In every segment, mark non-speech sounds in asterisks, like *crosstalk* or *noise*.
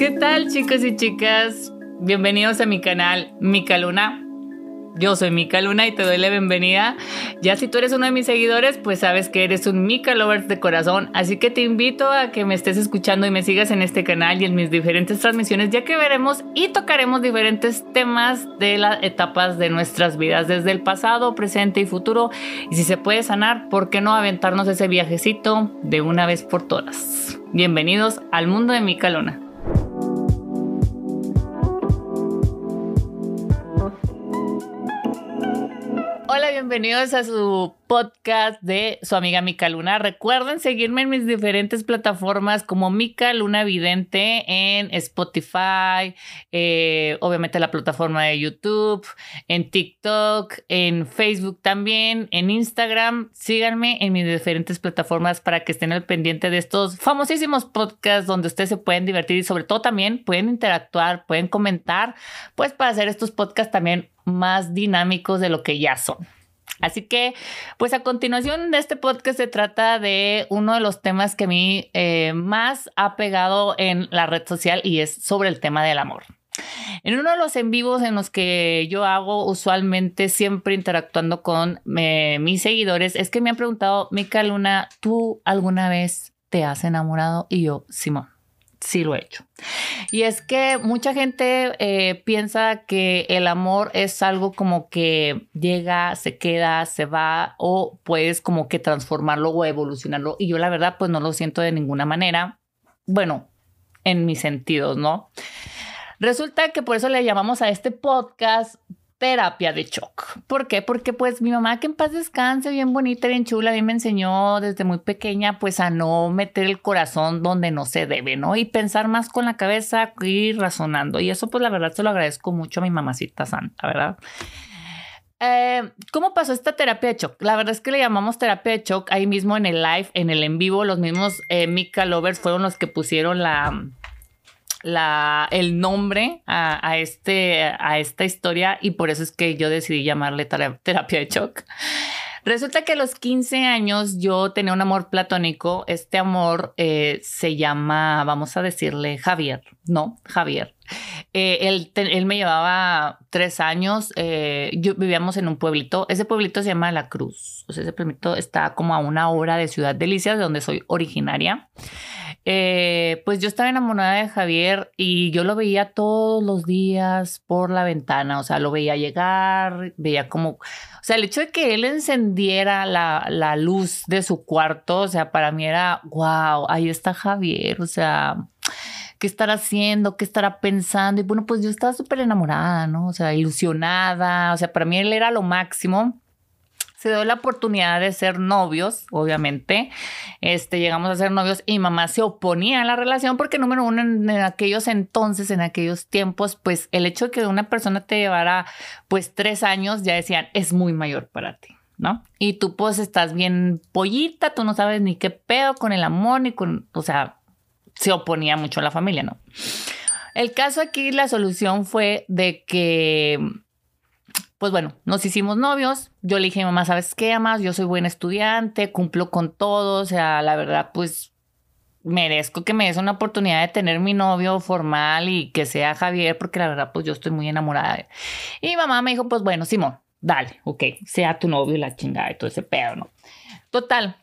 ¿Qué tal chicos y chicas? Bienvenidos a mi canal Mica Luna. Yo soy Mika Luna y te doy la bienvenida. Ya si tú eres uno de mis seguidores, pues sabes que eres un Mika Lovers de corazón. Así que te invito a que me estés escuchando y me sigas en este canal y en mis diferentes transmisiones, ya que veremos y tocaremos diferentes temas de las etapas de nuestras vidas, desde el pasado, presente y futuro. Y si se puede sanar, ¿por qué no aventarnos ese viajecito de una vez por todas? Bienvenidos al mundo de Mika Luna. Bienvenidos a su podcast de su amiga Mica Luna. Recuerden seguirme en mis diferentes plataformas como Mica Luna Vidente en Spotify, eh, obviamente la plataforma de YouTube, en TikTok, en Facebook también, en Instagram. Síganme en mis diferentes plataformas para que estén al pendiente de estos famosísimos podcasts donde ustedes se pueden divertir y sobre todo también pueden interactuar, pueden comentar, pues para hacer estos podcasts también más dinámicos de lo que ya son. Así que, pues a continuación de este podcast se trata de uno de los temas que a mí eh, más ha pegado en la red social y es sobre el tema del amor. En uno de los en vivos en los que yo hago usualmente siempre interactuando con eh, mis seguidores es que me han preguntado, Mica Luna, ¿tú alguna vez te has enamorado? Y yo, Simón sí lo he hecho. Y es que mucha gente eh, piensa que el amor es algo como que llega, se queda, se va o puedes como que transformarlo o evolucionarlo. Y yo la verdad pues no lo siento de ninguna manera. Bueno, en mis sentidos, ¿no? Resulta que por eso le llamamos a este podcast terapia de shock. ¿Por qué? Porque pues mi mamá que en paz descanse, bien bonita, bien chula, a mí me enseñó desde muy pequeña pues a no meter el corazón donde no se debe, ¿no? Y pensar más con la cabeza y razonando. Y eso pues la verdad se lo agradezco mucho a mi mamacita santa, ¿verdad? Eh, ¿Cómo pasó esta terapia de shock? La verdad es que le llamamos terapia de shock ahí mismo en el live, en el en vivo. Los mismos eh, Mika Lovers fueron los que pusieron la, el nombre a, este, a esta historia y por eso es que yo decidí llamarle terapia de shock. Resulta que a los 15 años yo tenía un amor platónico. Este amor eh, se llama, vamos a decirle Javier, ¿no? Javier. Eh, él, él, me llevaba tres años. Eh, yo vivíamos en un pueblito. Ese pueblito se llama La Cruz. O sea, ese pueblito está como a una hora de Ciudad Delicias, de donde soy originaria. Eh, pues yo estaba enamorada de Javier y yo lo veía todos los días por la ventana, o sea, lo veía llegar, veía como, o sea, el hecho de que él encendiera la, la luz de su cuarto, o sea, para mí era, wow, ahí está Javier, o sea, ¿qué estará haciendo? ¿Qué estará pensando? Y bueno, pues yo estaba súper enamorada, ¿no? O sea, ilusionada, o sea, para mí él era lo máximo se dio la oportunidad de ser novios, obviamente. Este, llegamos a ser novios y mamá se oponía a la relación porque, número uno, en, aquellos entonces, en aquellos tiempos, pues el hecho de que una persona te llevara pues tres años, ya decían, es muy mayor para ti. ¿no? Y tú pues estás bien pollita, tú no sabes ni qué pedo con el amor, ni con, o sea, se oponía mucho a la familia, ¿no? El caso aquí, la solución fue de que pues bueno, nos hicimos novios. Yo le dije, mamá, ¿sabes qué, más? Yo soy buen estudiante, cumplo con todo. O sea, la verdad, pues merezco que me des una oportunidad de tener mi novio formal y que sea Javier, porque la verdad, pues yo estoy muy enamorada de él. Y mi mamá me dijo, pues bueno, Simón, dale, ok, sea tu novio la chingada y todo ese pedo, ¿no? Total,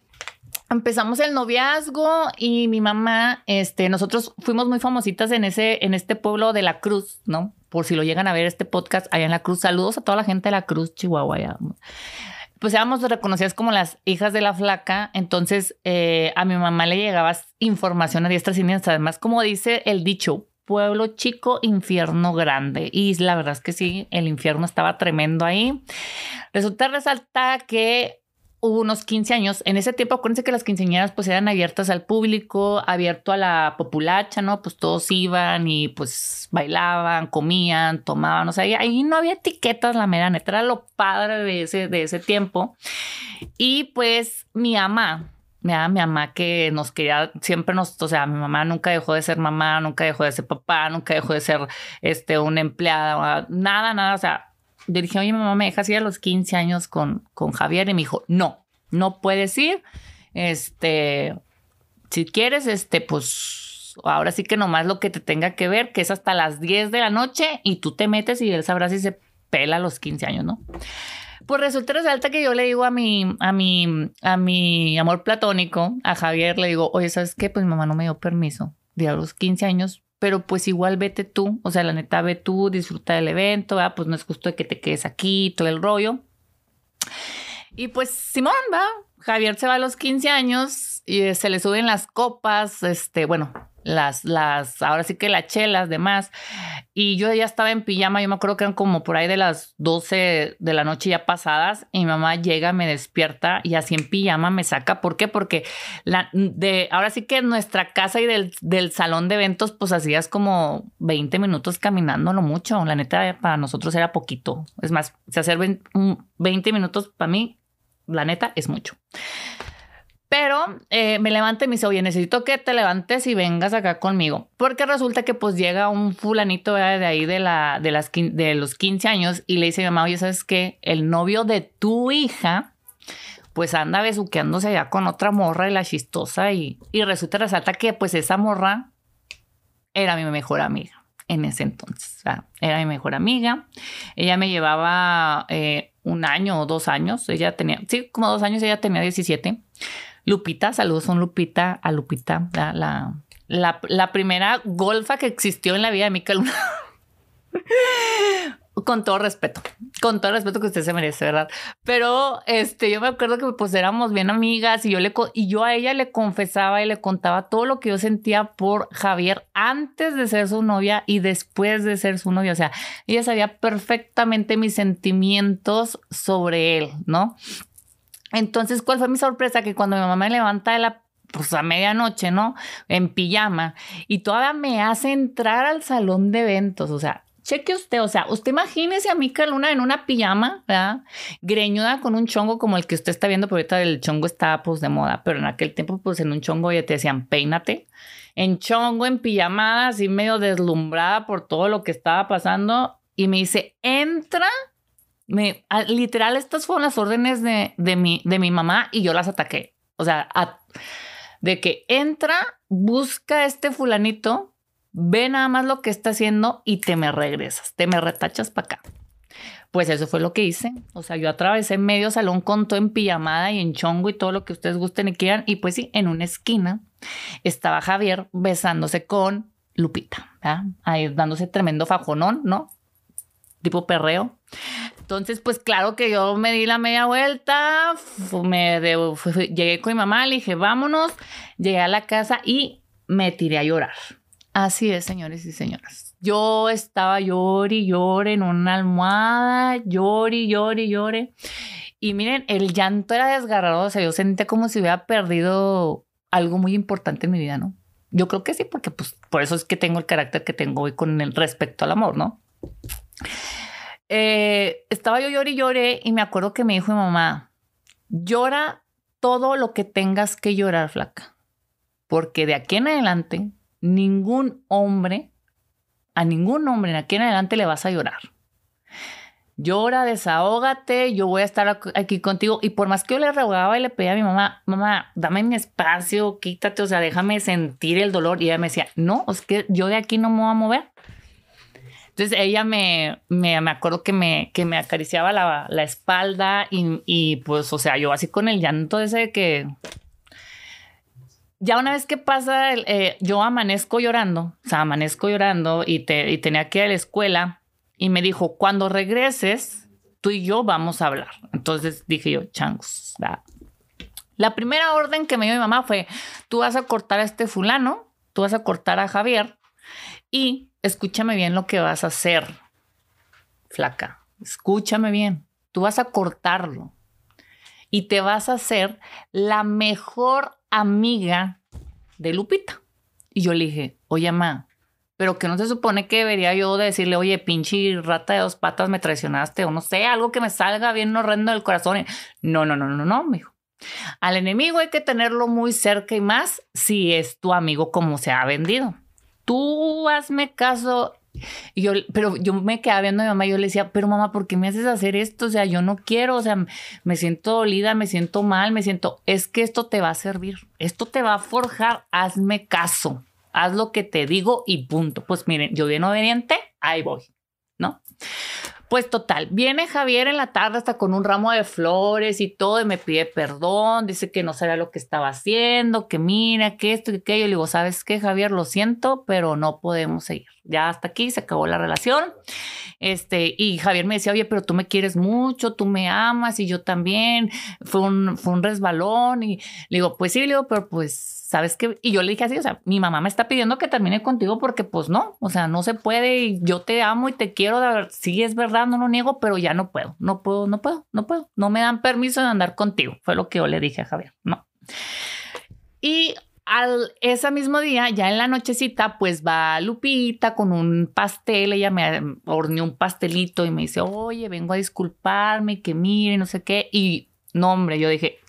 empezamos el noviazgo y mi mamá, este, nosotros fuimos muy famositas en ese, en este pueblo de La Cruz, ¿no? Por si lo llegan a ver este podcast allá en La Cruz. Saludos a toda la gente de La Cruz, Chihuahua. Pues éramos reconocidas como las hijas de la flaca. Entonces eh, a mi mamá le llegaba información a diestra y siniestra. Además, como dice el dicho, pueblo chico, infierno grande. Y la verdad es que sí, el infierno estaba tremendo ahí. Resulta resalta que hubo unos 15 años. En ese tiempo, acuérdense que las quinceañeras pues eran abiertas al público, abierto a la populacha, ¿no? Pues todos iban y pues bailaban, comían, tomaban, o sea, ahí, no había etiquetas, la mera neta, era lo padre de ese, de ese tiempo. Y pues mi mamá, mi mamá que nos quería, siempre nos, o sea, mi mamá nunca dejó de ser mamá, nunca dejó de ser papá, nunca dejó de ser este, una empleada, nada, nada, o sea, yo dije, oye, mamá, ¿me dejas ir a los 15 años con, con Javier? Y me dijo, no, no puedes ir. Este, si quieres, este, pues ahora sí que nomás lo que te tenga que ver, que es hasta las 10 de la noche y tú te metes y él sabrá si se pela a los 15 años, ¿no? Pues resulta resalta que yo le digo a mi, a mi, a mi amor platónico, a Javier, le digo, oye, ¿sabes qué? Pues mi mamá no me dio permiso de a los 15 años, pero pues igual vete tú, o sea, la neta, ve tú, disfruta del evento, pues no es justo que te quedes aquí, todo el rollo. Y pues Simón, va, Javier se va a los 15 años y se le suben las copas, este, bueno, las, las, ahora sí que las chelas, demás. Y yo ya estaba en pijama, yo me acuerdo que eran como por ahí de las 12 de la noche ya pasadas, y mi mamá llega, me despierta y así en pijama me saca. ¿Por qué? Porque la, de, ahora sí que nuestra casa y del, del salón de eventos, pues hacías como 20 minutos caminando, no mucho. La neta, para nosotros era poquito. Es más, se hacer 20 minutos para mí, la neta, es mucho. Pero eh, me levanté y me dice, oye, necesito que te levantes y vengas acá conmigo. Porque resulta que pues llega un fulanito de ahí de, la, de, las, de los 15 años y le dice a mi mamá, oye, ¿sabes qué? El novio de tu hija pues anda besuqueándose allá con otra morra y la chistosa y, y resulta resalta que pues esa morra era mi mejor amiga en ese entonces. era mi mejor amiga. Ella me llevaba eh, un año o dos años. Ella tenía, sí, como dos años, ella tenía 17. Lupita, saludos son Lupita, a Lupita, la, la, la, primera golfa que existió en la vida de Mica Luna. *laughs* con todo respeto, con todo respeto que usted se merece, ¿verdad? Pero este, yo me acuerdo que pues éramos bien amigas y yo, le, y yo a ella le confesaba y le contaba todo lo que yo sentía por Javier antes de ser su novia y después de ser su novia. O sea, ella sabía perfectamente mis sentimientos sobre él, ¿no? Entonces, ¿cuál fue mi sorpresa? Que cuando mi mamá me levanta de la pues a medianoche, ¿no? En pijama. Y todavía me hace entrar al salón de eventos. O sea, cheque usted, o sea, usted imagínese a Mica Luna en una pijama, ¿verdad? Greñuda con un chongo como el que usted está viendo, pero ahorita el chongo está pues de moda, pero en aquel tiempo pues en un chongo ya te decían peínate. En chongo, en pijamada, así medio deslumbrada por todo lo que estaba pasando. Y me dice, entra me, literal, estas fueron las órdenes de, de, mi, de mi mamá y yo las ataqué. O sea, de que entra, busca a este fulanito, ve nada más lo que está haciendo y te me regresas, te me retachas para acá. Pues eso fue lo que hice. O sea, yo atravesé medio salón con todo en pijamada y en chongo y todo lo que ustedes gusten y quieran. Y pues sí, en una esquina estaba Javier besándose con Lupita, ahí dándose tremendo fajonón, ¿no? Tipo perreo. Entonces, pues claro que yo me di la media vuelta, me llegué con mi mamá, le dije, vámonos, llegué a la casa y me tiré a llorar. Así es, señores y señoras. Yo estaba llori, llore en una almohada, llori, llori, llore. Y miren, el llanto era desgarrador, o sea, yo sentí como si hubiera perdido algo muy importante en mi vida, ¿no? Yo creo que sí, porque pues por eso es que tengo el carácter que tengo hoy con el respecto al amor, ¿no? Eh, estaba yo lloré y lloré y me acuerdo que me dijo mi mamá, llora todo lo que tengas que llorar, flaca, porque de aquí en adelante ningún hombre, a ningún hombre de aquí en adelante le vas a llorar. Llora, desahógate, yo voy a estar aquí contigo. Y por más que yo le rogaba y le pedía a mi mamá, mamá, dame mi espacio, quítate, o sea, déjame sentir el dolor. Y ella me decía, no, es que yo de aquí no me voy a mover. Entonces ella me, me, me acuerdo que me, que me acariciaba la, la espalda y, y, pues, o sea, yo así con el llanto ese de que... Ya una vez que pasa, eh, yo amanezco llorando, o sea, amanezco llorando y, te, y tenía que ir a la escuela y me dijo, cuando regreses, tú y yo vamos a hablar. Entonces dije yo, changos. La primera orden que me dio mi mamá fue, tú vas a cortar a este fulano, tú vas a cortar a Javier y escúchame bien lo que vas a hacer, flaca. Escúchame bien. Tú vas a cortarlo y te vas a hacer la mejor amiga de Lupita. Y yo le dije, oye, mamá, pero que no se supone que debería yo decirle, oye, pinche rata de dos patas, me traicionaste, o no sé, algo que me salga bien horrendo del corazón. No, no, no, no, no, mijo. Al enemigo hay que tenerlo muy cerca y más si es tu amigo como se ha vendido tú hazme caso. Yo, pero yo me quedaba viendo a mi mamá y yo le decía, pero mamá, ¿por qué me haces hacer esto? O sea, yo no quiero, o sea, me siento dolida, me siento mal, me siento, es que esto te va a servir, esto te va a forjar, hazme caso, haz lo que te digo y punto. Pues miren, yo bien obediente, ahí voy, ¿no? Pues total, viene Javier en la tarde hasta con un ramo de flores y todo y me pide perdón, dice que no sabía lo que estaba haciendo, que mira, que esto, que aquello. Le digo, ¿sabes qué, Javier? Lo siento, pero no podemos seguir. Ya hasta aquí se acabó la relación. Este, y Javier me decía, oye, pero tú me quieres mucho, tú me amas y yo también. Fue un, fue un resbalón y le digo, pues sí, le digo, pero pues ¿sabes qué? Y yo le dije así, o sea, mi mamá me está pidiendo que termine contigo porque pues no, o sea, no se puede y yo te amo y te quiero, de sí es verdad, no lo niego, pero ya no puedo, no puedo, no puedo, no puedo, no me dan permiso de andar contigo, fue lo que yo le dije a Javier, no. Y al ese mismo día, ya en la nochecita, pues va Lupita con un pastel, ella me horneó un pastelito y me dice, oye, vengo a disculparme, que mire, no sé qué, y no, hombre, yo dije,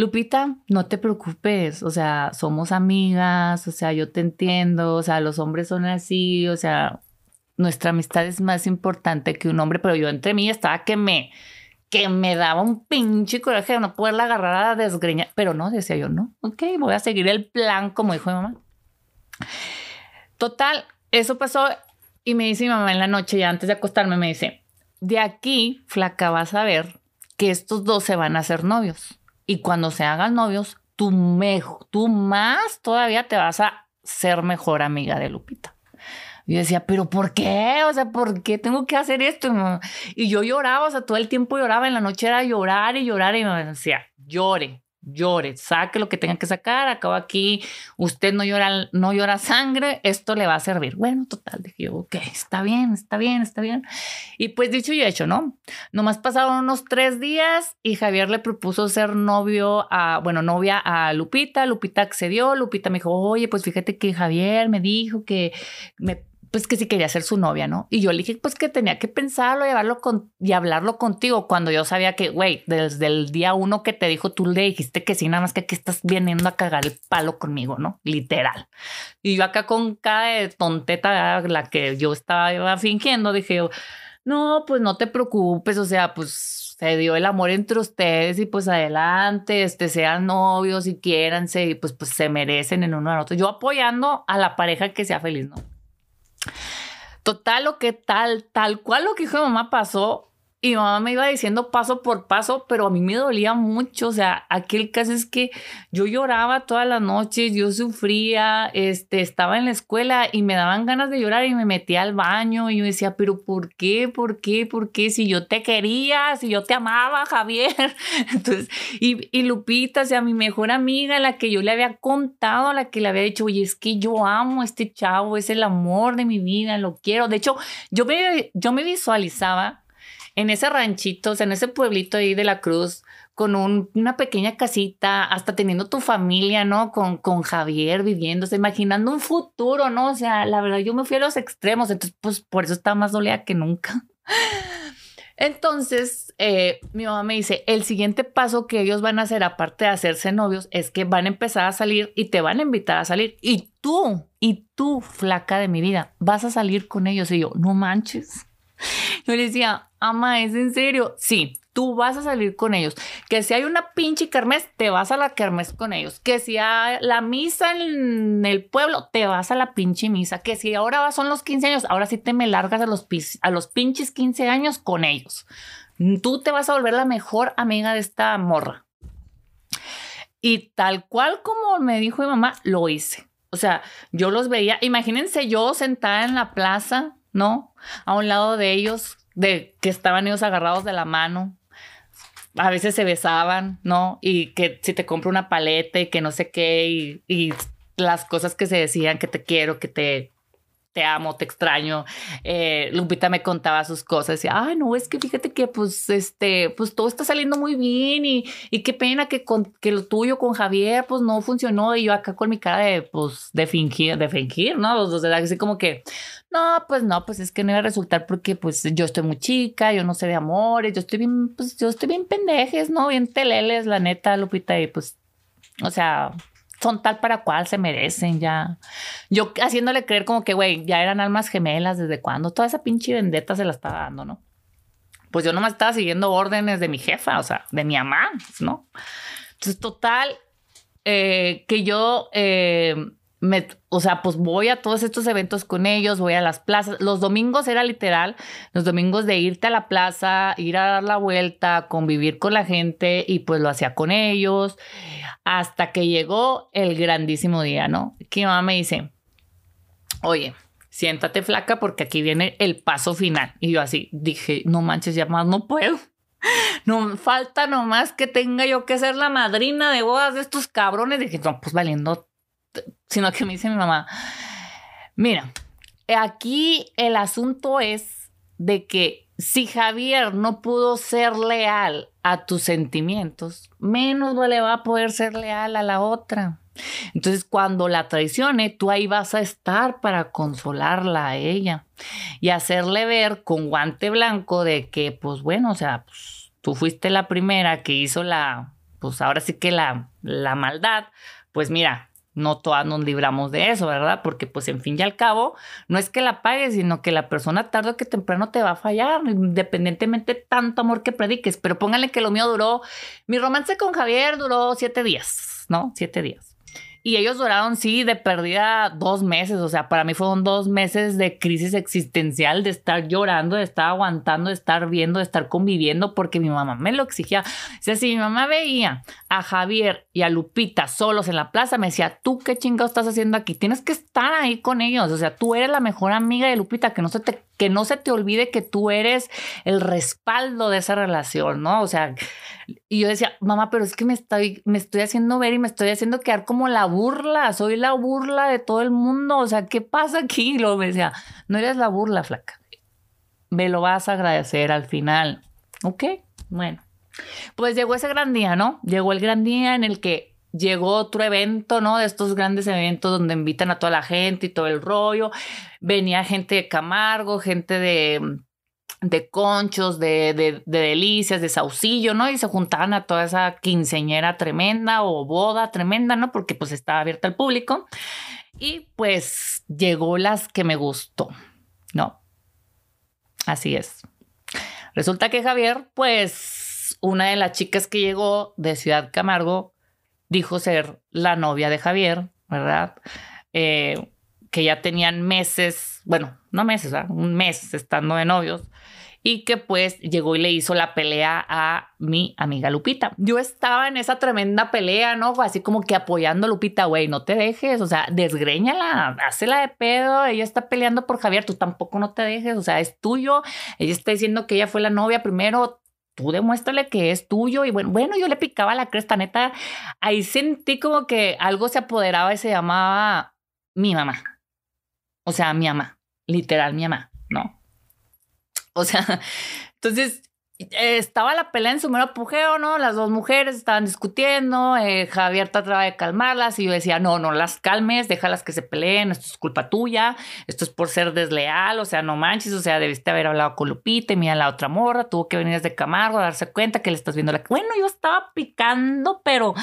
Lupita, no te preocupes, o sea, somos amigas, o sea, yo te entiendo, o sea, los hombres son así, o sea, nuestra amistad es más importante que un hombre, pero yo entre mí estaba que me, que me daba un pinche coraje de no poderla agarrar a desgreñar, pero no, decía yo, no, ok, voy a seguir el plan como dijo mi mamá. Total, eso pasó y me dice mi mamá en la noche, ya antes de acostarme, me dice, de aquí, flaca, vas a ver que estos dos se van a hacer novios y cuando se hagan novios, tú, mejor, tú más todavía te vas a ser mejor amiga de Lupita. Yo decía, pero ¿por qué? O sea, ¿por qué tengo que hacer esto? Y yo lloraba, o sea, todo el tiempo lloraba, en la noche era llorar y llorar y me decía, llore, llore, saque lo que tenga que sacar, acabo aquí, usted no llora, no llora sangre, esto le va a servir. Bueno, total, dije yo, ok, está bien, está bien, está bien. Y pues dicho y hecho, ¿no? Nomás pasaron unos tres días y Javier le propuso ser novio a, bueno, novia a Lupita, Lupita accedió, Lupita me dijo, oye, pues fíjate que Javier me dijo que me pues que sí quería ser su novia, ¿no? Y yo le dije, pues que tenía que pensarlo, llevarlo con, y hablarlo contigo cuando yo sabía que, güey, desde el día uno que te dijo, tú le dijiste que sí, nada más que aquí estás viniendo a cagar el palo conmigo, ¿no? Literal. Y yo acá con cada tonteta, la que yo estaba fingiendo, dije, no, pues no te preocupes, o sea, pues se dio el amor entre ustedes y pues adelante, este, sean novios y quiéranse y pues, pues se merecen en uno al otro. Yo apoyando a la pareja que sea feliz, ¿no? Total, lo que tal, tal cual lo que dijo mamá pasó. Y mamá me iba diciendo paso por paso, pero a mí me dolía mucho. O sea, aquel caso es que yo lloraba todas las noches, yo sufría, este, estaba en la escuela y me daban ganas de llorar y me metía al baño y yo decía, pero ¿por qué? ¿Por qué? ¿Por qué? Si yo te quería, si yo te amaba, *laughs* Javier. Entonces, y, y Lupita, o sea, mi mejor amiga, la que yo le había contado, la que le había dicho, oye, es que yo amo a este chavo, es el amor de mi vida, lo quiero. De hecho, yo me, yo me visualizaba en ese ranchito, en ese pueblito ahí de la Cruz, con una pequeña casita, hasta teniendo tu familia, ¿no? Con, con Javier viviendo, imaginando un futuro, ¿no? O sea, la verdad, yo me fui a los extremos, entonces, pues por eso está más dolida que nunca. *laughs* Entonces, eh, mi mamá me dice, el siguiente paso que ellos van a hacer, aparte de hacerse novios, es que van a empezar a salir y te van a invitar a salir. Y tú, y tú, flaca de mi vida, vas a salir con ellos. Y yo, no manches. *laughs* Yo le decía, ama, ¿es en serio? Sí, tú vas a salir con ellos. Que si hay una pinche kermés, te vas a la kermés con ellos. Que si hay la misa en el pueblo, te vas a la pinche misa. Que si ahora son los 15 años, ahora sí te me largas a los, a los pinches 15 años con ellos. Tú te vas a volver la mejor amiga de esta morra. Y tal cual como me dijo mi mamá, lo hice. O sea, yo los veía, imagínense yo sentada en la plaza ¿no? A un lado de ellos, de que estaban ellos agarrados de la mano. A veces se besaban, ¿no? Y que si te compro una paleta y que no sé qué, y, y las cosas que se decían, que te quiero, que te te amo, te extraño. Eh, Lupita me contaba sus cosas. Decía, ay, no, es que fíjate que pues, este, pues todo está saliendo muy bien y, y qué pena que, con, que lo tuyo con Javier pues no funcionó y yo acá con mi cara de, pues, de fingir, de fingir, ¿no? O sea, así como que, no, pues no, pues es que no iba a resultar porque pues yo estoy muy chica, yo no sé de amores, yo estoy bien, pues yo estoy bien pendejes, ¿no? Bien teleles, la neta, Lupita, y pues, o sea, son tal para cual se merecen ya. Yo haciéndole creer como que, güey, ya eran almas gemelas desde cuando toda esa pinche vendetta se la estaba dando, ¿no? Pues yo nomás estaba siguiendo órdenes de mi jefa, o sea, de mi mamá, ¿no? Entonces, total, eh, que yo, eh, me, o sea, pues voy a todos estos eventos con ellos, voy a las plazas. Los domingos era literal, los domingos de irte a la plaza, ir a dar la vuelta, convivir con la gente y pues lo hacía con ellos hasta que llegó el grandísimo día, ¿no? Que mi mamá me dice, oye, siéntate flaca porque aquí viene el paso final. Y yo así dije, no manches, ya más no puedo. *laughs* No falta nomás que tenga yo que ser la madrina de bodas de estos cabrones. Dije, no, pues valiendo sino que me dice mi mamá, mira, aquí el asunto es de que si Javier no pudo ser leal a tus sentimientos, menos le va a poder ser leal a la otra. Entonces, cuando la traicione, tú ahí vas a estar para consolarla a ella y hacerle ver con guante blanco de que, pues bueno, o sea, pues, tú fuiste la primera que hizo la, pues ahora sí que la, la maldad. Pues mira, no todas nos libramos de eso, ¿verdad? Porque pues en fin y al cabo, no es que la pagues, sino que la persona tarde o que temprano te va a fallar, independientemente tanto amor que prediques. Pero póngale que lo mío duró, mi romance con Javier duró siete días, ¿no? Siete días. Y ellos duraron, sí, de pérdida dos meses. O sea, para mí fueron dos meses de crisis existencial, de estar llorando, de estar aguantando, de estar viendo, de estar conviviendo, porque mi mamá me lo exigía. O sea, si mi mamá veía a Javier y a Lupita solos en la plaza, me decía, ¿tú qué chingados estás haciendo aquí? Tienes que estar ahí con ellos. O sea, tú eres la mejor amiga de Lupita, que no se te que no se te olvide que tú eres el respaldo de esa relación, ¿no? O sea, y yo decía, mamá, pero es que me estoy, me estoy haciendo ver y me estoy haciendo quedar como la burla, soy la burla de todo el mundo, o sea, ¿qué pasa aquí? Y luego me decía, no eres la burla, flaca, me lo vas a agradecer al final, ¿ok? Bueno, pues llegó ese gran día, ¿no? Llegó el gran día en el que llegó otro evento, ¿no? De estos grandes eventos donde invitan a toda la gente y todo el rollo. Venía gente de Camargo, gente de, de conchos, de, de, delicias, de saucillo, ¿no? Y se juntaban a toda esa quinceñera tremenda o boda tremenda, ¿no? Porque pues estaba abierta al público. Y pues llegó las que me gustó, ¿no? Así es. Resulta que Javier, pues una de las chicas que llegó de Ciudad Camargo, dijo ser la novia de Javier, ¿verdad? Eh, que ya tenían meses, bueno, no meses, un mes estando de novios y que pues llegó y le hizo la pelea a mi amiga Lupita. Yo estaba en esa tremenda pelea, ¿no? Así como que apoyando a Lupita, güey, no te dejes, o sea, desgreñala, hazla de pedo, ella está peleando por Javier, tú tampoco no te dejes, o sea, es tuyo, ella está diciendo que ella fue la novia primero, tú demuéstrale que es tuyo. Y bueno, bueno, yo le picaba la cresta, neta. Ahí sentí como que algo se apoderaba y se llamaba mi mamá. O sea, mi mamá, literal, mi mamá, ¿no? O sea, *laughs* entonces estaba la pelea en su mero apogeo, ¿no? Las dos mujeres estaban discutiendo, eh, Javier trataba de calmarlas y yo decía, no, no las calmes, déjalas que se peleen, esto es culpa tuya, esto es por ser desleal, o sea, no manches, o sea, debiste haber hablado con Lupita y mira la otra morra, tuvo que venir desde Camargo a darse cuenta que le estás viendo la... Bueno, yo estaba picando, pero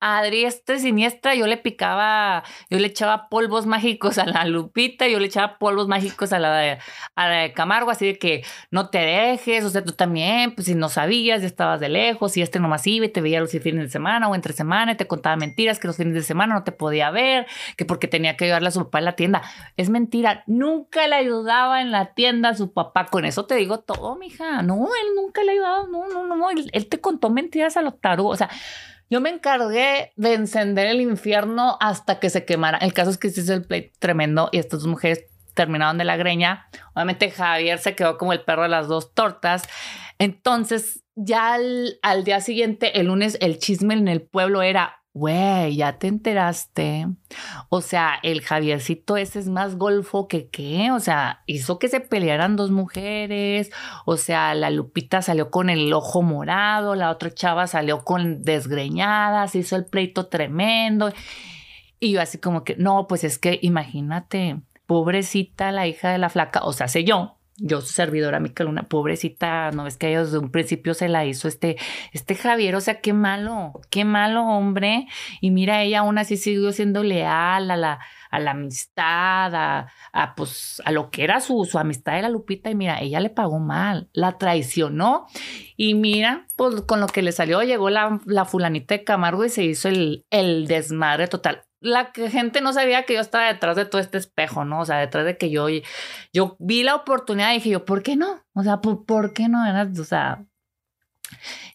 a diestra siniestra yo le picaba, yo le echaba polvos mágicos a la Lupita, yo le echaba polvos mágicos a la de, a la de Camargo, así de que no te dejes, o sea, tú también pues si no sabías, ya estabas de lejos, y este nomás iba y te veía los fines de semana o entre semana y te contaba mentiras que los fines de semana no te podía ver, que porque tenía que ayudarle a su papá en la tienda. Es mentira, nunca le ayudaba en la tienda a su papá. Con eso te digo todo, mija. No, él nunca le ayudaba, no, no, no, él, él te contó mentiras a los tarugos. O sea, yo me encargué de encender el infierno hasta que se quemara. El caso es que hizo el play tremendo y estas dos mujeres terminaron de la greña. Obviamente Javier se quedó como el perro de las dos tortas. Entonces, ya al, día siguiente, el lunes, el chisme en el pueblo era, güey, ya te enteraste. O sea, el Javiercito ese es más golfo que qué. O sea, hizo que se pelearan dos mujeres. O sea, la Lupita salió con el ojo morado, la otra chava salió con desgreñadas, hizo el pleito tremendo. Y yo así como que, no, pues es que imagínate, pobrecita la hija de la flaca, o sea, sé yo, yo su servidora Mica Luna, pobrecita, no ves que ellos desde un principio se la hizo este, este Javier, o sea, qué malo, qué malo hombre. Y mira, ella aún así siguió siendo leal a la, a la amistad, a, a, pues, a lo que era su, su amistad de la Lupita. Y mira, ella le pagó mal, la traicionó. Y mira, pues con lo que le salió, llegó la, la fulanita de Camargo y se hizo el, el desmadre total. La gente no sabía que yo estaba detrás de todo este espejo, ¿no? O sea, detrás de que yo, yo vi la oportunidad y dije yo, ¿por qué no? O sea, ¿por, qué no? O sea,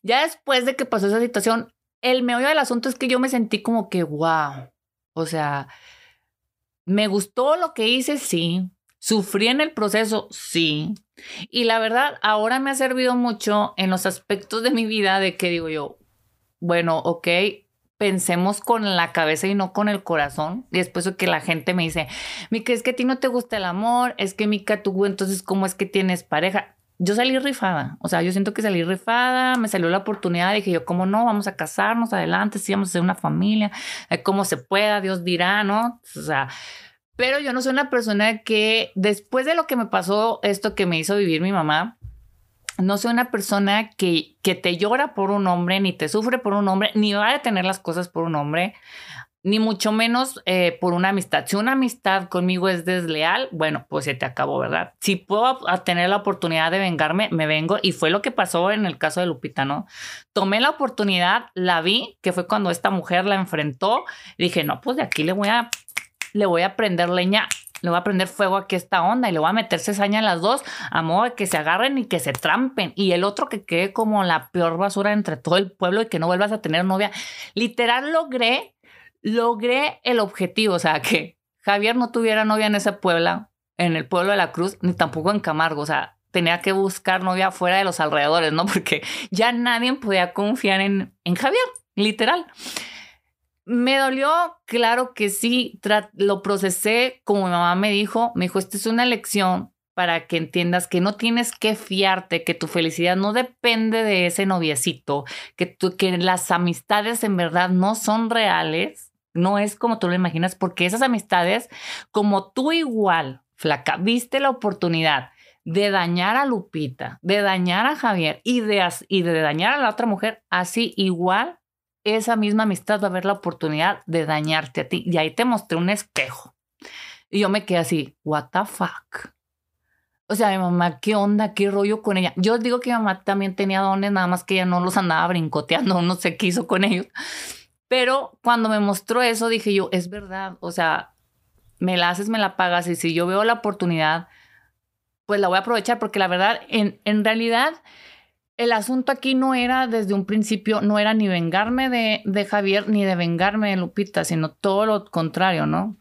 ya después de que pasó esa situación, el meollo del asunto es que yo me sentí como que, wow, o sea, me gustó lo que hice, sí. Sufrí en el proceso, sí. Y la verdad, ahora me ha servido mucho en los aspectos de mi vida de que digo yo, bueno, ok, pensemos con la cabeza y no con el corazón. Y después que la gente me dice, Mica, es que a ti no te gusta el amor, es que Mica, tú entonces, ¿cómo es que tienes pareja? Yo salí rifada, o sea, yo siento que salí rifada, me salió la oportunidad, dije yo, ¿cómo no? Vamos a casarnos adelante, sí, vamos a ser una familia, eh, como se pueda, Dios dirá, ¿no? O sea, pero yo no soy una persona que después de lo que me pasó, esto que me hizo vivir mi mamá, no soy una persona que, que te llora por un hombre, ni te sufre por un hombre, ni va a detener las cosas por un hombre, ni mucho menos eh, por una amistad. Si una amistad conmigo es desleal, bueno, pues se te acabó, ¿verdad? Si puedo tener la oportunidad de vengarme, me vengo. Y fue lo que pasó en el caso de Lupita, ¿no? Tomé la oportunidad, la vi, que fue cuando esta mujer la enfrentó. Dije, no, pues de aquí le voy a, le voy a prender leña le voy a prender fuego aquí a esta onda y le voy a meter cesaña a las dos a modo de que se agarren y que se trampen. Y el otro que quede como la peor basura entre todo el pueblo y que no vuelvas a tener novia. Literal logré, logré el objetivo. O sea, que Javier no tuviera novia en esa puebla, en el pueblo de la Cruz, ni tampoco en Camargo. O sea, tenía que buscar novia fuera de los alrededores, ¿no? *laughs* Porque ya nadie podía confiar en, en Javier, literal. Me dolió, claro que sí, lo procesé como mi mamá me dijo, me dijo, esta es una lección para que entiendas que no tienes que fiarte, que tu felicidad no depende de ese noviecito, que, que las amistades en verdad no son reales, no es como tú lo imaginas, porque esas amistades, como tú igual, flaca, viste la oportunidad de dañar a Lupita, de dañar a Javier y de, y de dañar a la otra mujer, así igual esa misma amistad va a haber la oportunidad de dañarte a ti. Y ahí te mostré un espejo. Y yo me quedé así, what the fuck. O sea, mi mamá, ¿qué onda? ¿Qué rollo con ella? Yo digo que mi mamá también tenía dones, nada más que ella no los andaba brincoteando, *laughs* no sé qué hizo con ellos. Pero cuando me mostró eso, dije yo, es verdad, o sea, me la haces, me la pagas, y si yo veo la oportunidad, pues la voy a aprovechar, porque la verdad, en, en realidad, el asunto aquí no era desde un principio, no era ni vengarme de, de Javier ni de vengarme de Lupita, sino todo lo contrario, ¿no?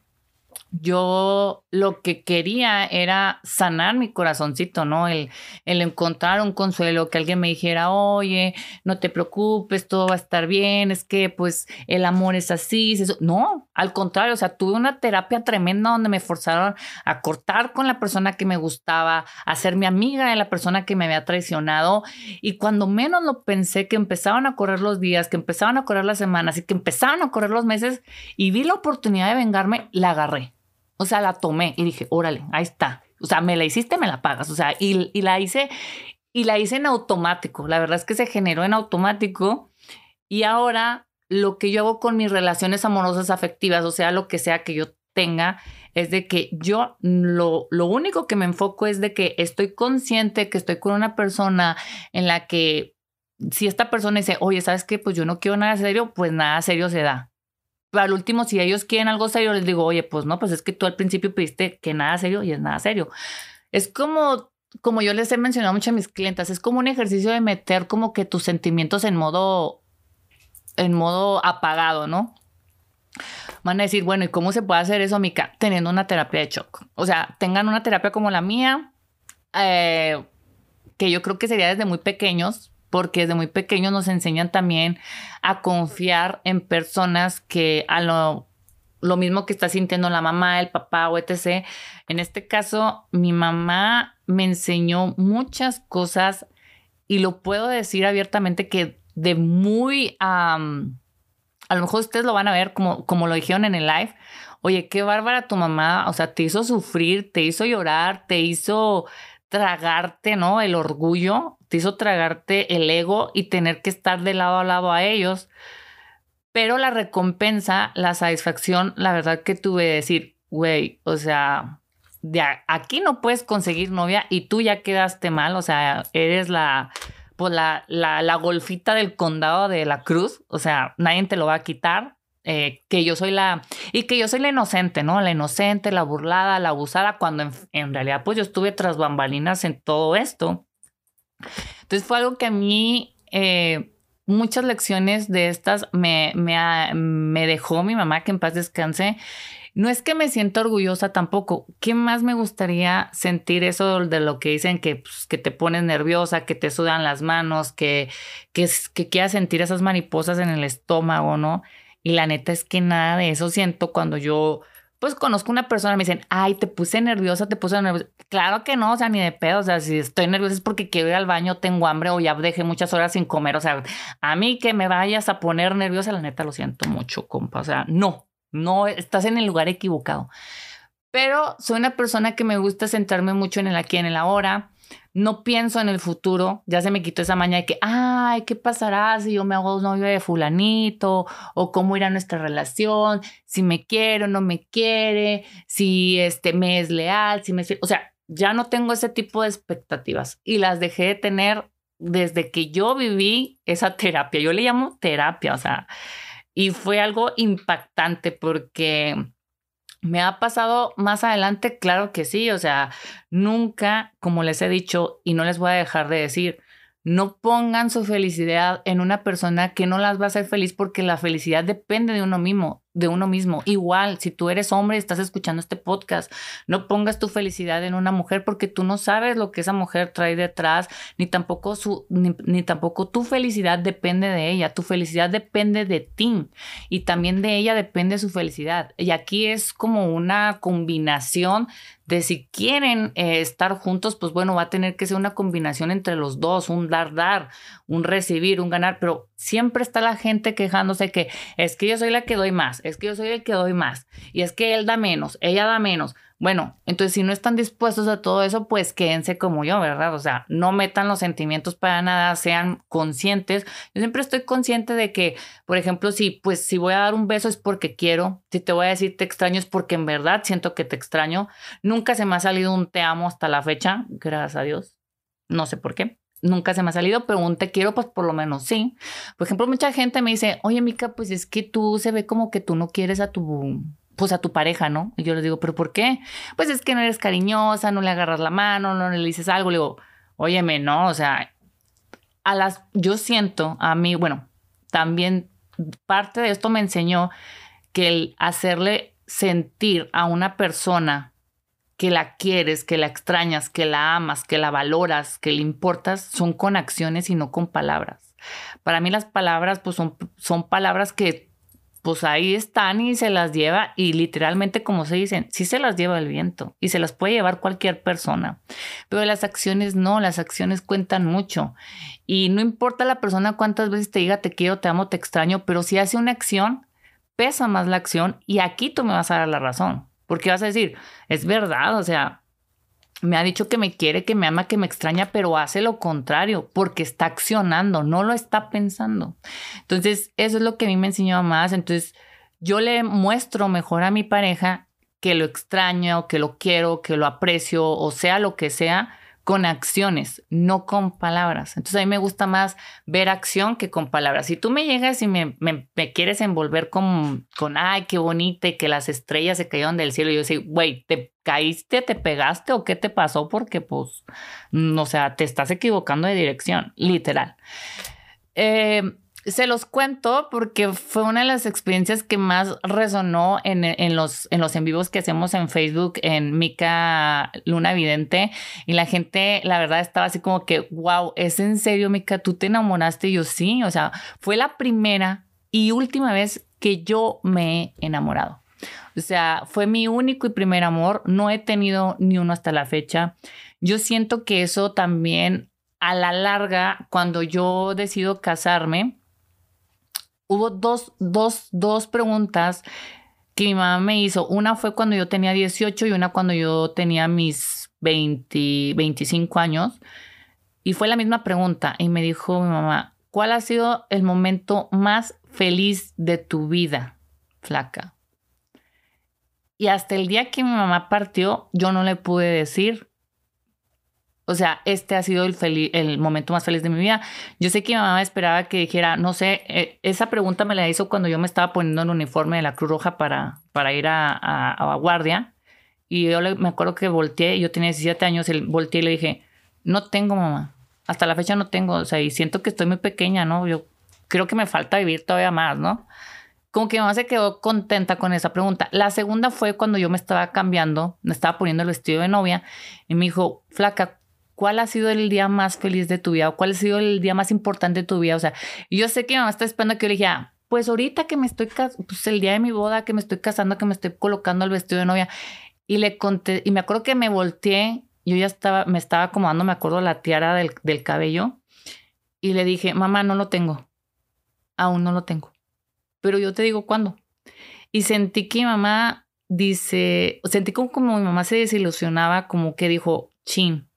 Yo lo que quería era sanar mi corazoncito, ¿no? El, el encontrar un consuelo, que alguien me dijera, oye, no te preocupes, todo va a estar bien, es que pues el amor es así, eso. No, al contrario, o sea, tuve una terapia tremenda donde me forzaron a cortar con la persona que me gustaba, a ser mi amiga de la persona que me había traicionado. Y cuando menos lo pensé, que empezaban a correr los días, que empezaban a correr las semanas y que empezaban a correr los meses y vi la oportunidad de vengarme, la agarré. O sea, la tomé y dije, órale, ahí está. O sea, me la hiciste, me la pagas. O sea, y, y la hice, y la hice en automático. La verdad es que se generó en automático. Y ahora lo que yo hago con mis relaciones amorosas afectivas, o sea, lo que sea que yo tenga, es de que yo lo, lo único que me enfoco es de que estoy consciente que estoy con una persona en la que si esta persona dice, oye, ¿sabes qué? Pues yo no quiero nada serio, pues nada serio se da al último, si ellos quieren algo serio, les digo, oye, pues no, pues es que tú al principio pediste que nada serio y es nada serio. Es como, como yo les he mencionado mucho a mis clientes, es como un ejercicio de meter como que tus sentimientos en modo, en modo apagado, ¿no? Van a decir, bueno, ¿y cómo se puede hacer eso, Mica? Teniendo una terapia de shock. O sea, tengan una terapia como la mía, eh, que yo creo que sería desde muy pequeños, porque desde muy pequeños nos enseñan también a confiar en personas que a lo, lo mismo que está sintiendo la mamá, el papá o etc. En este caso, mi mamá me enseñó muchas cosas y lo puedo decir abiertamente que de muy... a lo mejor ustedes lo van a ver como, como lo dijeron en el live. Oye, qué bárbara tu mamá, o sea, te hizo sufrir, te hizo llorar, te hizo tragarte, ¿no? El orgullo, te hizo tragarte el ego y tener que estar de lado a lado a ellos. Pero la recompensa, la satisfacción, la verdad que tuve de decir, güey, o sea, de aquí no puedes conseguir novia y tú ya quedaste mal, o sea, eres la, pues la, la, golfita del condado de la cruz, o sea, nadie te lo va a quitar, eh, que yo soy la, y que yo soy la inocente, ¿no? La inocente, la burlada, la abusada, cuando en, realidad pues yo estuve tras bambalinas en todo esto. Entonces fue algo que a mí, eh, muchas lecciones de estas me, me, dejó mi mamá, que en paz descanse. No es que me sienta orgullosa tampoco. ¿Qué más me gustaría sentir eso de lo que dicen que, pues, que te pones nerviosa, que te sudan las manos, que, que, que quieras sentir esas mariposas en el estómago, ¿no? Y la neta es que nada de eso siento cuando yo, pues conozco una persona, me dicen, ay, te puse nerviosa, te puse nerviosa. Claro que no, o sea, ni de pedo. O sea, si estoy nerviosa es porque quiero ir al baño, tengo hambre o ya dejé muchas horas sin comer. O sea, a mí que me vayas a poner nerviosa, la neta lo siento mucho, compa. O sea, no, no, estás en el lugar equivocado. Pero soy una persona que me gusta sentarme mucho en el aquí, en el ahora no pienso en el futuro, ya se me quitó esa maña de que, ay, ¿qué pasará si yo me hago novio de fulanito? O cómo irá nuestra relación, si me quiere o no me quiere, si este, me es leal, si me... O sea, ya no tengo ese tipo de expectativas y las dejé de tener desde que yo viví esa terapia. Yo le llamo terapia, o sea, y fue algo impactante porque ¿Me ha pasado más adelante? Claro que sí, o sea, nunca, como les he dicho, y no les voy a dejar de decir, no pongan su felicidad en una persona que no las va a hacer feliz porque la felicidad depende de uno mismo, de uno mismo. Igual, si tú eres hombre y estás escuchando este podcast, no pongas tu felicidad en una mujer porque tú no sabes lo que esa mujer trae detrás, ni tampoco su ni, tampoco tu felicidad depende de ella, tu felicidad depende de ti y también de ella depende su felicidad. Y aquí es como una combinación de si quieren eh, estar juntos, pues bueno, va a tener que ser una combinación entre los dos, un dar, dar, un recibir, un ganar, pero siempre está la gente quejándose que es que yo soy la que doy más, es que yo soy el que doy más, y es que él da menos, ella da menos. Bueno, entonces si no están dispuestos a todo eso, pues quédense como yo, ¿verdad? O sea, no metan los sentimientos para nada, sean conscientes. Yo siempre estoy consciente de que, por ejemplo, si pues si voy a dar un beso es porque quiero, si te voy a decir te extraño es porque en verdad siento que te extraño. Nunca se me ha salido un te amo hasta la fecha, gracias a Dios. No sé por qué nunca se me ha salido, pero un te quiero, pues por lo menos sí. Por ejemplo, mucha gente me dice, oye, Mica, pues es que tú se ve como que tú no quieres a tu pues a tu pareja, ¿no? Y yo les digo, ¿pero por qué? Pues es que no eres cariñosa, no le agarras la mano, no le dices algo. Le digo, óyeme, no, o sea, a las, yo siento a mí, bueno, también parte de esto me enseñó que el hacerle sentir a una persona que la quieres, que la extrañas, que la amas, que la valoras, que le importas, son con acciones y no con palabras. Para mí las palabras, pues son, son palabras que pues ahí están y se las lleva y literalmente como se dicen, sí se las lleva el viento y se las puede llevar cualquier persona, pero las acciones no, las acciones cuentan mucho y no importa la persona cuántas veces te diga te quiero, te amo, te extraño, pero si hace una acción, pesa más la acción y aquí tú me vas a dar la razón, porque vas a decir, es verdad, o sea, me ha dicho que me quiere, que me ama, que me extraña, pero hace lo contrario, porque está accionando, no lo está pensando. Entonces, eso es lo que a mí me enseñó más. Entonces, yo le muestro mejor a mi pareja que lo extraño, que lo quiero, que lo aprecio, o sea, lo que sea, con acciones, no con palabras. Entonces a mí me gusta más ver acción que con palabras. Si tú me llegas y me, quieres envolver con, con, ay, qué bonita y que las estrellas se cayeron del cielo, y yo digo, güey, ¿te caíste, te pegaste o qué te pasó? Porque pues, o sea, te estás equivocando de dirección, literal. Eh, se los cuento porque fue una de las experiencias que más resonó en, los, en los en vivos que hacemos en Facebook en Mica Luna Vidente. Y la gente, la verdad, estaba así como que, wow, ¿es en serio, Mica? ¿Tú te enamoraste? Y yo sí, o sea, fue la primera y última vez que yo me he enamorado. O sea, fue mi único y primer amor. No he tenido ni uno hasta la fecha. Yo siento que eso también a la larga, cuando yo decido casarme, hubo dos, dos, dos preguntas que mi mamá me hizo. Una fue cuando yo tenía 18 y una cuando yo tenía mis 20, 25 años. Y fue la misma pregunta. Y me dijo mi mamá, ¿cuál ha sido el momento más feliz de tu vida, flaca? Y hasta el día que mi mamá partió, yo no le pude decir. O sea, este ha sido el, el momento más feliz de mi vida. Yo sé que mi mamá esperaba que dijera, no sé, eh, esa pregunta me la hizo cuando yo me estaba poniendo el uniforme de la Cruz Roja para, para ir a, a, guardia. Y yo me acuerdo que volteé, yo tenía 17 años, el, volteé y le dije, no tengo mamá. Hasta la fecha no tengo, o sea, y siento que estoy muy pequeña, ¿no? Yo creo que me falta vivir todavía más, ¿no? Como que mi mamá se quedó contenta con esa pregunta. La segunda fue cuando yo me estaba cambiando, me estaba poniendo el vestido de novia y me dijo, flaca, ¿cuál ha sido el día más feliz de tu vida? ¿O cuál ha sido el día más importante de tu vida? O sea, yo sé que mi mamá está esperando que yo le diga, ah, pues ahorita que me estoy, pues el día de mi boda, que me estoy casando, que me estoy colocando el vestido de novia. Y le conté, y me acuerdo que me volteé, yo ya estaba, me estaba acomodando, me acuerdo, la tiara del, del cabello. Y le dije, mamá, no lo tengo. Aún no lo tengo. Pero yo te digo cuándo. Y sentí que mi mamá dice, sentí como, como mi mamá se desilusionaba, como que dijo, chin,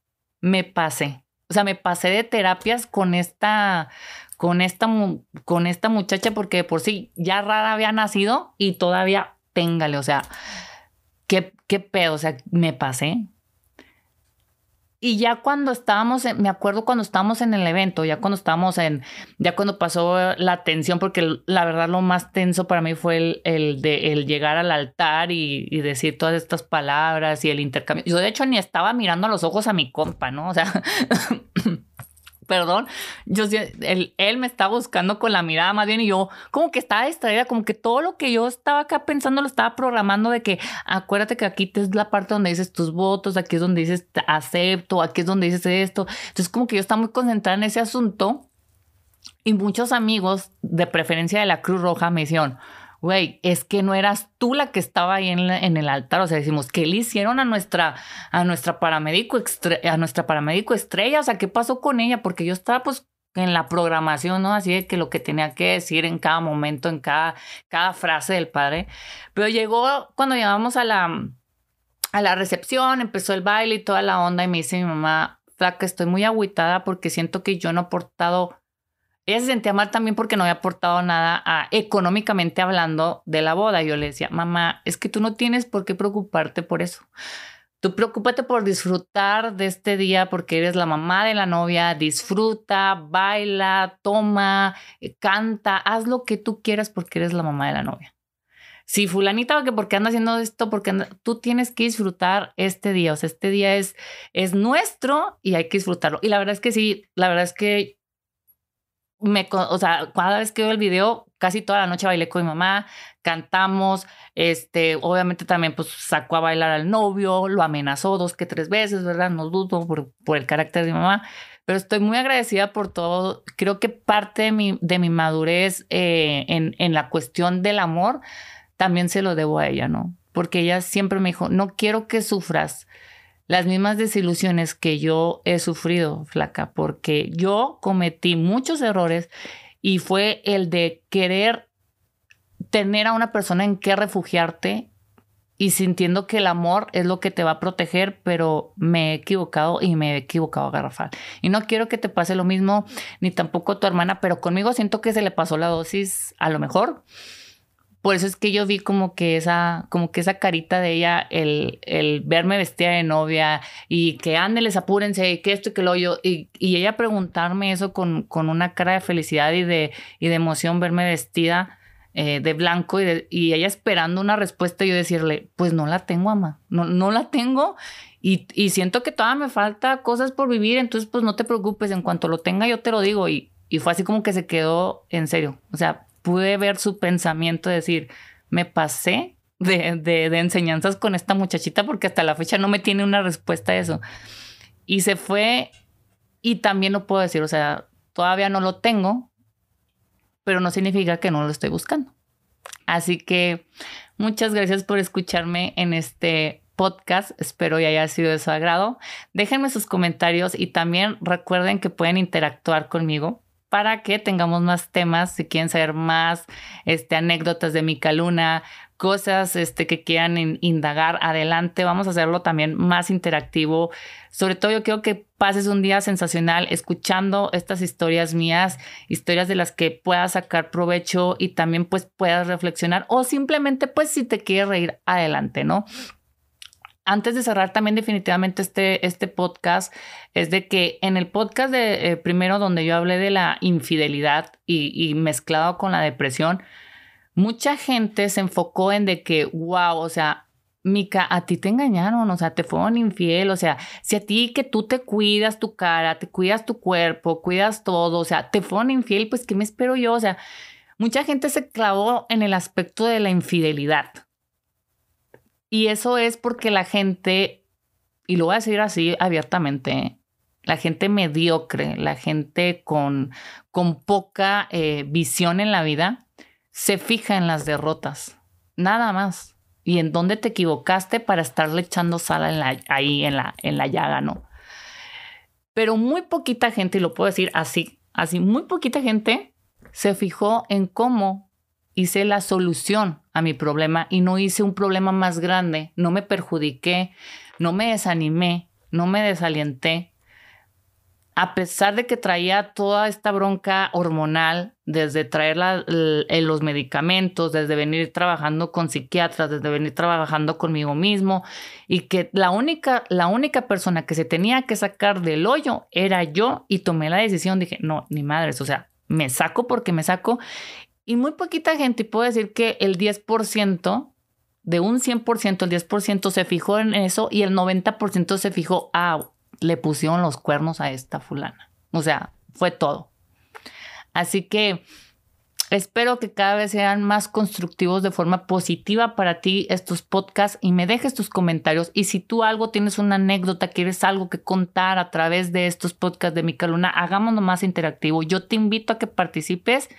me pasé. O sea, me pasé de terapias con esta, con esta, con esta muchacha porque por sí ya rara había nacido y todavía téngale. O sea, ¿qué, qué pedo? O sea, me pasé. Y ya cuando estábamos, me acuerdo cuando estábamos en el evento, ya cuando estábamos en, ya cuando pasó la tensión, porque la verdad lo más tenso para mí fue el, el de el llegar al altar y, y, decir todas estas palabras y el intercambio. Yo de hecho ni estaba mirando a los ojos a mi compa, ¿no? O sea, *laughs* perdón, yo él, él, me estaba buscando con la mirada más bien y yo como que estaba distraída, como que todo lo que yo estaba acá pensando lo estaba programando de que acuérdate que aquí es la parte donde dices tus votos, aquí es donde dices acepto, aquí es donde dices esto. Entonces como que yo estaba muy concentrada en ese asunto y muchos amigos de preferencia de la Cruz Roja me dijeron, güey, es que no eras tú la que estaba ahí en, el altar. O sea, decimos, ¿qué le hicieron a nuestra, a nuestra paramédico, a nuestra paramédico estrella? O sea, ¿qué pasó con ella? Porque yo estaba pues en la programación, ¿no? Así de que lo que tenía que decir en cada momento, en cada, cada frase del padre. Pero llegó cuando llegamos a la, a la recepción, empezó el baile y toda la onda y me dice mi mamá, flaca, estoy muy agüitada porque siento que yo no he aportado ella se sentía mal también porque no había aportado nada económicamente hablando de la boda. Yo le decía, mamá, es que tú no tienes por qué preocuparte por eso. Tú preocúpate por disfrutar de este día porque eres la mamá de la novia, disfruta, baila, toma, eh, canta, haz lo que tú quieras porque eres la mamá de la novia. Si fulanita, que porque anda haciendo esto, porque tú tienes que disfrutar este día, o sea, este día es, es nuestro y hay que disfrutarlo. Y la verdad es que sí, la verdad es que me, o sea, cada vez que veo el video, casi toda la noche bailé con mi mamá, cantamos, este, obviamente también pues sacó a bailar al novio, lo amenazó dos que tres veces, ¿verdad? No dudo por, el carácter de mi mamá, pero estoy muy agradecida por todo. Creo que parte de mi, de mi madurez eh, en, en la cuestión del amor también se lo debo a ella, ¿no? Porque ella siempre me dijo, no quiero que sufras las mismas desilusiones que yo he sufrido, flaca, porque yo cometí muchos errores y fue el de querer tener a una persona en que refugiarte y sintiendo que el amor es lo que te va a proteger, pero me he equivocado y me he equivocado garrafal. Y no quiero que te pase lo mismo, ni tampoco a tu hermana, pero conmigo siento que se le pasó la dosis a lo mejor por eso es que yo vi como que esa, como que esa carita de ella, el, el verme vestida de novia y que ándeles, apúrense, que esto y que lo yo, y, ella preguntarme eso con, con, una cara de felicidad y de, y de emoción, verme vestida eh, de blanco y, y, ella esperando una respuesta y yo decirle, pues no la tengo, ama, no, no la tengo y, y siento que todavía me falta cosas por vivir, entonces pues no te preocupes, en cuanto lo tenga yo te lo digo y, y fue así como que se quedó en serio, o sea, pude ver su pensamiento, decir, me pasé de, de, enseñanzas con esta muchachita porque hasta la fecha no me tiene una respuesta a eso. Y se fue y también lo puedo decir, o sea, todavía no lo tengo, pero no significa que no lo estoy buscando. Así que muchas gracias por escucharme en este podcast. Espero que haya sido de su agrado. Déjenme sus comentarios y también recuerden que pueden interactuar conmigo para que tengamos más temas, si quieren saber más este, anécdotas de Mica Luna, cosas este, que quieran indagar, adelante, vamos a hacerlo también más interactivo. Sobre todo yo quiero que pases un día sensacional escuchando estas historias mías, historias de las que puedas sacar provecho y también pues puedas reflexionar o simplemente pues si te quieres reír, adelante, ¿no? Antes de cerrar también definitivamente este, este podcast, es de que en el podcast de eh, primero donde yo hablé de la infidelidad y, y, mezclado con la depresión, mucha gente se enfocó en de que, wow, o sea, Mica, a ti te engañaron, o sea, te fueron infiel, o sea, si a ti que tú te cuidas tu cara, te cuidas tu cuerpo, cuidas todo, o sea, te fueron infiel, pues ¿qué me espero yo? O sea, mucha gente se clavó en el aspecto de la infidelidad. Y eso es porque la gente, y lo voy a decir así abiertamente, la gente mediocre, la gente con, con poca eh, visión en la vida, se fija en las derrotas, nada más. Y en dónde te equivocaste para estarle echando sal en la, ahí en la, en la llaga, ¿no? Pero muy poquita gente, y lo puedo decir así, así, muy poquita gente se fijó en cómo hice la solución a mi problema y no hice un problema más grande, no me perjudiqué, no me desanimé, no me desalienté. A pesar de que traía toda esta bronca hormonal, desde traer los medicamentos, desde venir trabajando con psiquiatras, desde venir trabajando conmigo mismo, y que la única, la única persona que se tenía que sacar del hoyo era yo, y tomé la decisión, dije, no, ni madres, o sea, me saco porque me saco, y muy poquita gente, y puedo decir que el 10%, de un 100%, el 10% se fijó en eso y el 90% se fijó, ah, le pusieron los cuernos a esta fulana. O sea, fue todo. Así que Espero que cada vez sean más constructivos de forma positiva para ti estos podcasts y me dejes tus comentarios. Y si tú algo tienes una anécdota, quieres algo que contar a través de estos podcasts de Mica Luna, hagámoslo más interactivo. Yo te invito a que participes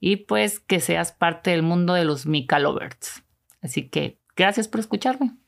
y pues que seas parte del mundo de los Mica Lovers. Así que gracias por escucharme.